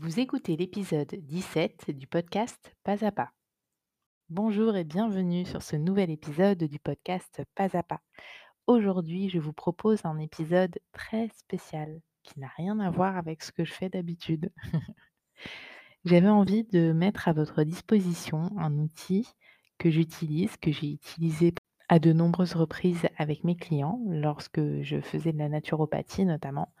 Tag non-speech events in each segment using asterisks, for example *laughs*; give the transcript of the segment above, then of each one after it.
Vous écoutez l'épisode 17 du podcast Pas à pas. Bonjour et bienvenue sur ce nouvel épisode du podcast Pas à pas. Aujourd'hui, je vous propose un épisode très spécial qui n'a rien à voir avec ce que je fais d'habitude. *laughs* J'avais envie de mettre à votre disposition un outil que j'utilise, que j'ai utilisé à de nombreuses reprises avec mes clients lorsque je faisais de la naturopathie notamment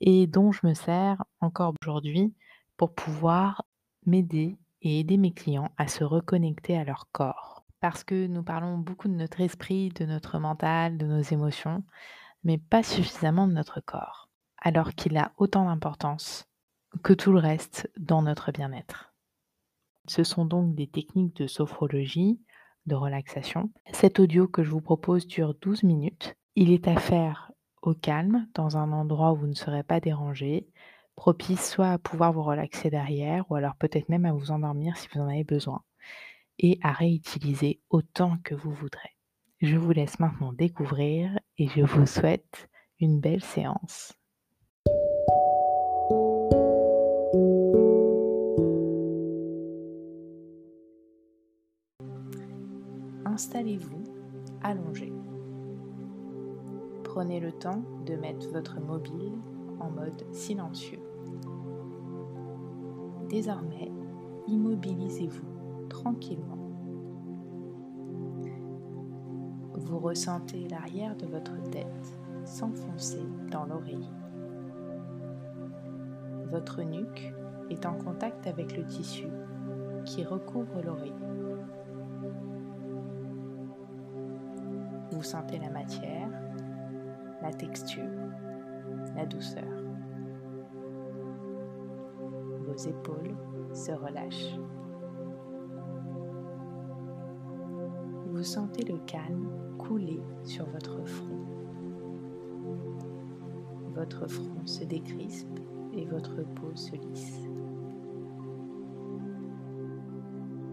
et dont je me sers encore aujourd'hui pour pouvoir m'aider et aider mes clients à se reconnecter à leur corps. Parce que nous parlons beaucoup de notre esprit, de notre mental, de nos émotions, mais pas suffisamment de notre corps, alors qu'il a autant d'importance que tout le reste dans notre bien-être. Ce sont donc des techniques de sophrologie, de relaxation. Cet audio que je vous propose dure 12 minutes. Il est à faire au calme, dans un endroit où vous ne serez pas dérangé, propice soit à pouvoir vous relaxer derrière ou alors peut-être même à vous endormir si vous en avez besoin et à réutiliser autant que vous voudrez. Je vous laisse maintenant découvrir et je vous souhaite une belle séance. Installez-vous allongé. Prenez le temps de mettre votre mobile mode silencieux. Désormais, immobilisez-vous tranquillement. Vous ressentez l'arrière de votre tête s'enfoncer dans l'oreiller. Votre nuque est en contact avec le tissu qui recouvre l'oreille. Vous sentez la matière, la texture, la douceur. Épaules se relâchent. Vous sentez le calme couler sur votre front. Votre front se décrispe et votre peau se lisse.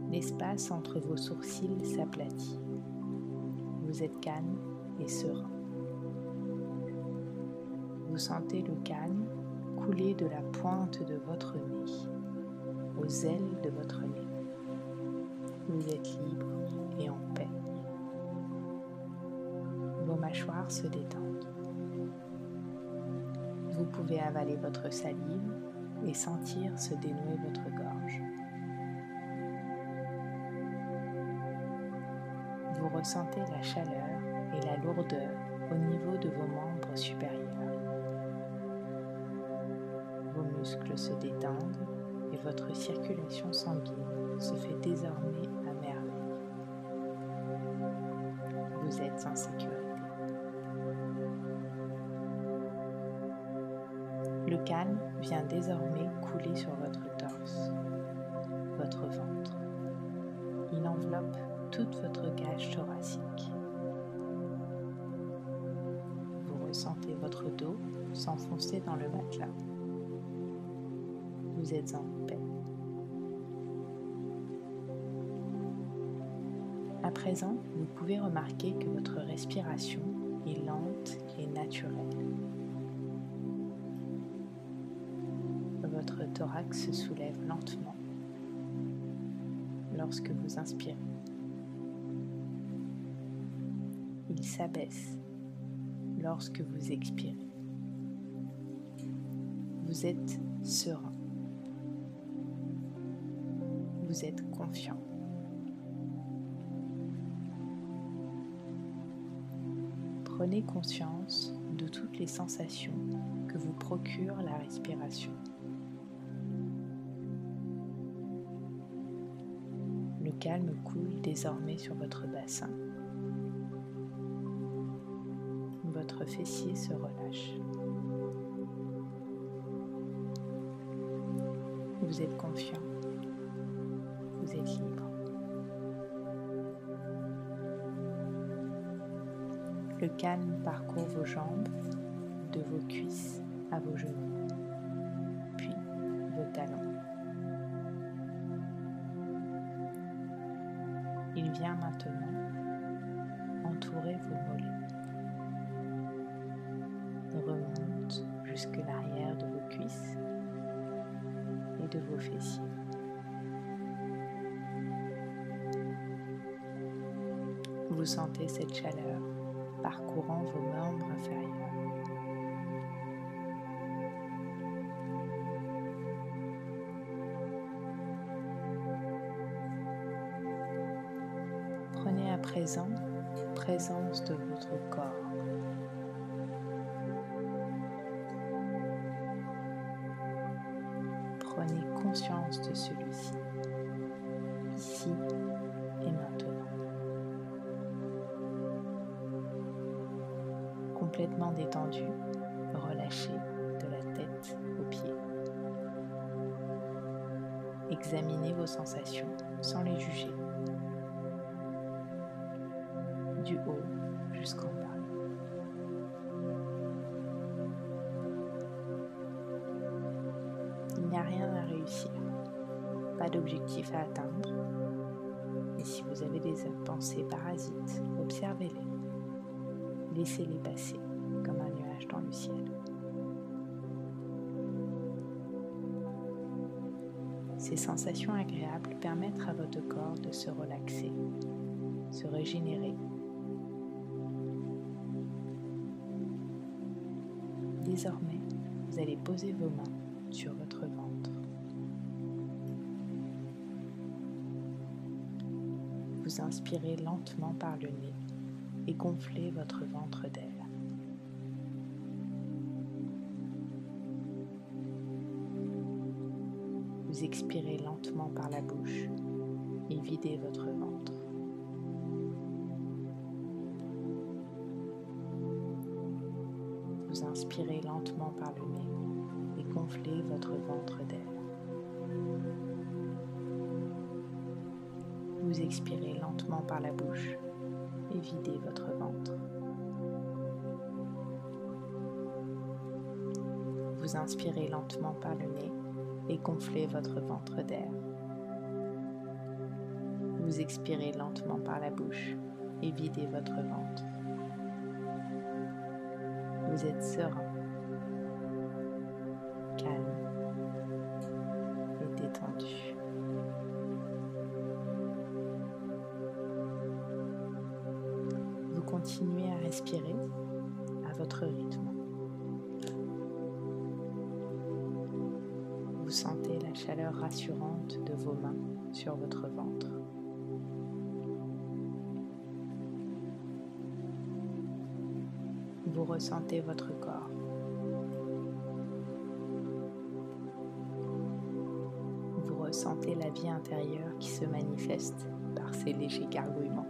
L'espace entre vos sourcils s'aplatit. Vous êtes calme et serein. Vous sentez le calme couler de la pointe de votre nez aux ailes de votre nez. Vous êtes libre et en paix. Vos mâchoires se détendent. Vous pouvez avaler votre salive et sentir se dénouer votre gorge. Vous ressentez la chaleur et la lourdeur au niveau de vos membres supérieurs muscles se détendent et votre circulation sanguine se fait désormais à merveille. Vous êtes en sécurité. Le calme vient désormais couler sur votre torse, votre ventre. Il enveloppe toute votre cage thoracique. Vous ressentez votre dos s'enfoncer dans le matelas êtes en paix. À présent, vous pouvez remarquer que votre respiration est lente et naturelle. Votre thorax se soulève lentement lorsque vous inspirez. Il s'abaisse lorsque vous expirez. Vous êtes serein vous êtes confiant. Prenez conscience de toutes les sensations que vous procure la respiration. Le calme coule désormais sur votre bassin. Votre fessier se relâche. Vous êtes confiant Le calme parcourt vos jambes, de vos cuisses à vos genoux, puis vos talons. Il vient maintenant entourer vos mollets. Remonte jusque l'arrière de vos cuisses de vos fessiers. Vous sentez cette chaleur parcourant vos membres inférieurs. Prenez à présent présence de votre corps. Prenez conscience de celui-ci, Complètement détendu, relâché de la tête aux pieds. Examinez vos sensations sans les juger. Du haut jusqu'en bas. Il n'y a rien à réussir, pas d'objectif à atteindre. Et si vous avez des pensées parasites, observez-les. Laissez-les passer Ces sensations agréables permettent à votre corps de se relaxer, se régénérer. Désormais, vous allez poser vos mains sur votre ventre. Vous inspirez lentement par le nez et gonflez votre ventre d'air. Vous expirez lentement par la bouche et videz votre ventre. Vous inspirez lentement par le nez et gonflez votre ventre d'air. Vous expirez lentement par la bouche et videz votre ventre. Vous inspirez lentement par le nez et gonflez votre ventre d'air. Vous expirez lentement par la bouche et videz votre ventre. Vous êtes serein, calme et détendu. Vous continuez à respirer à votre rythme. Rassurante de vos mains sur votre ventre. Vous ressentez votre corps. Vous ressentez la vie intérieure qui se manifeste par ces légers gargouillements.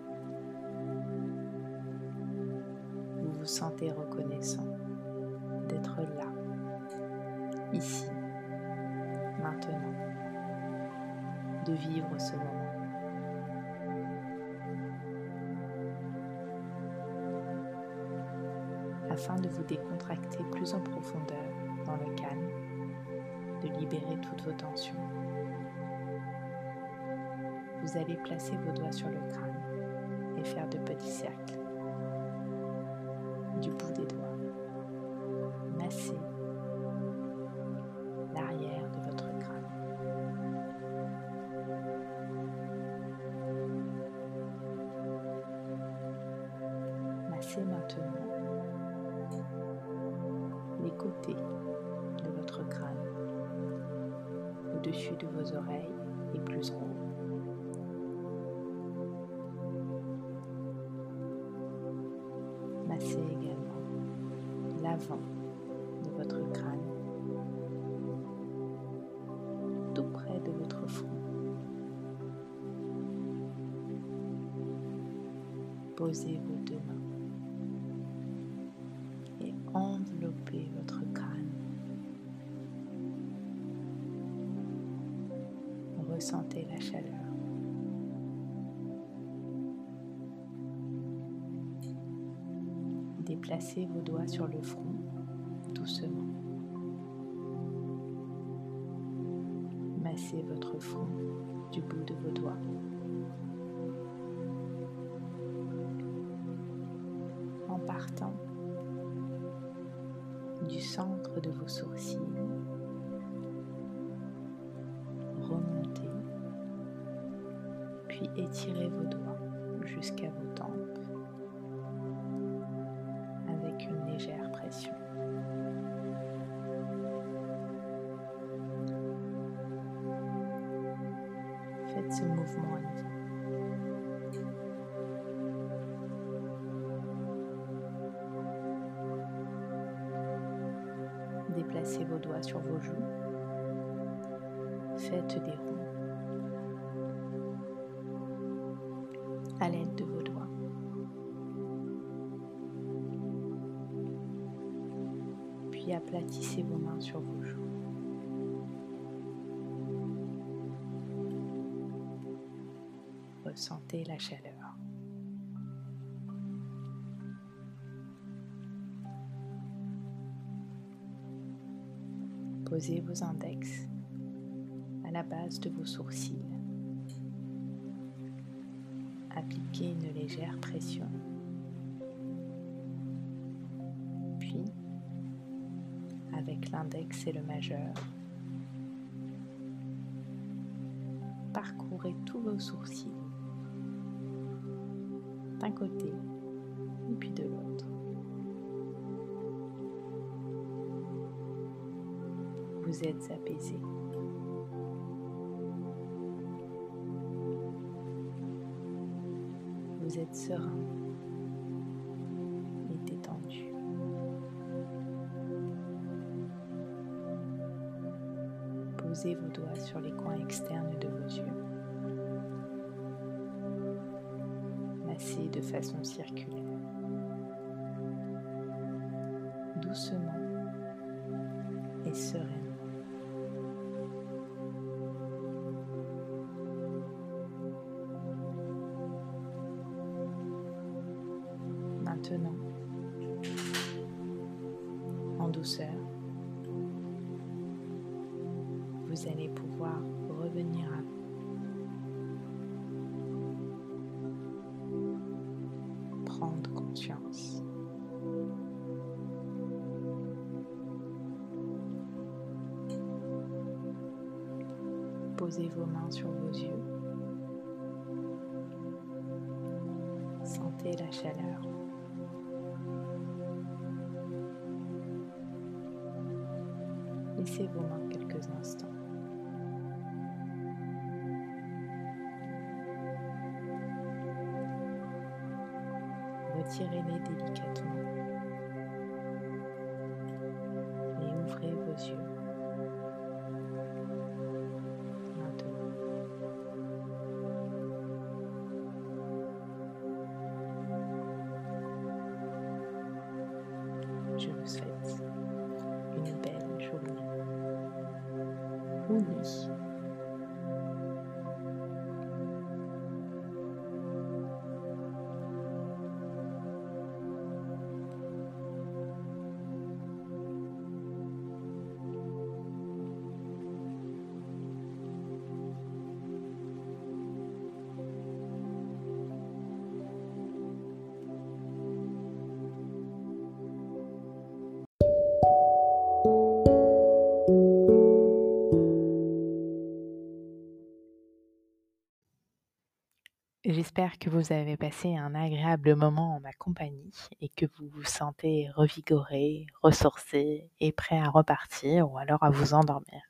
Vous vous sentez reconnaissant d'être là, ici, de vivre ce moment. Afin de vous décontracter plus en profondeur dans le calme, de libérer toutes vos tensions, vous allez placer vos doigts sur le crâne et faire de petits cercles du bout des doigts. Massez maintenant les côtés de votre crâne, au-dessus de vos oreilles et plus en haut. Massez également l'avant de votre crâne, tout près de votre front. Posez vos deux mains votre crâne. Ressentez la chaleur. Déplacez vos doigts sur le front doucement. Massez votre front du bout de vos doigts. En partant du centre de vos sourcils. Remontez, puis étirez vos doigts jusqu'à vos tempes avec une légère pression. Faites ce mouvement. Sur vos joues. Faites des ronds à l'aide de vos doigts. Puis aplatissez vos mains sur vos joues. Ressentez la chaleur. Posez vos index à la base de vos sourcils. Appliquez une légère pression. Puis, avec l'index et le majeur, parcourez tous vos sourcils d'un côté et puis de l'autre. Vous êtes apaisé. Vous êtes serein et détendu. Posez vos doigts sur les coins externes de vos yeux. Massez de façon circulaire. Doucement et sereinement. Maintenant, en douceur, vous allez pouvoir revenir à vous. Prendre conscience. Posez vos mains sur vos yeux. Sentez la chaleur. Vos mains quelques instants. Retirez-les délicatement et ouvrez vos yeux. Ou J'espère que vous avez passé un agréable moment en ma compagnie et que vous vous sentez revigoré, ressourcé et prêt à repartir ou alors à vous endormir.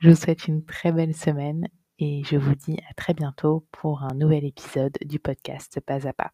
Je vous souhaite une très belle semaine et je vous dis à très bientôt pour un nouvel épisode du podcast Pas à Pas.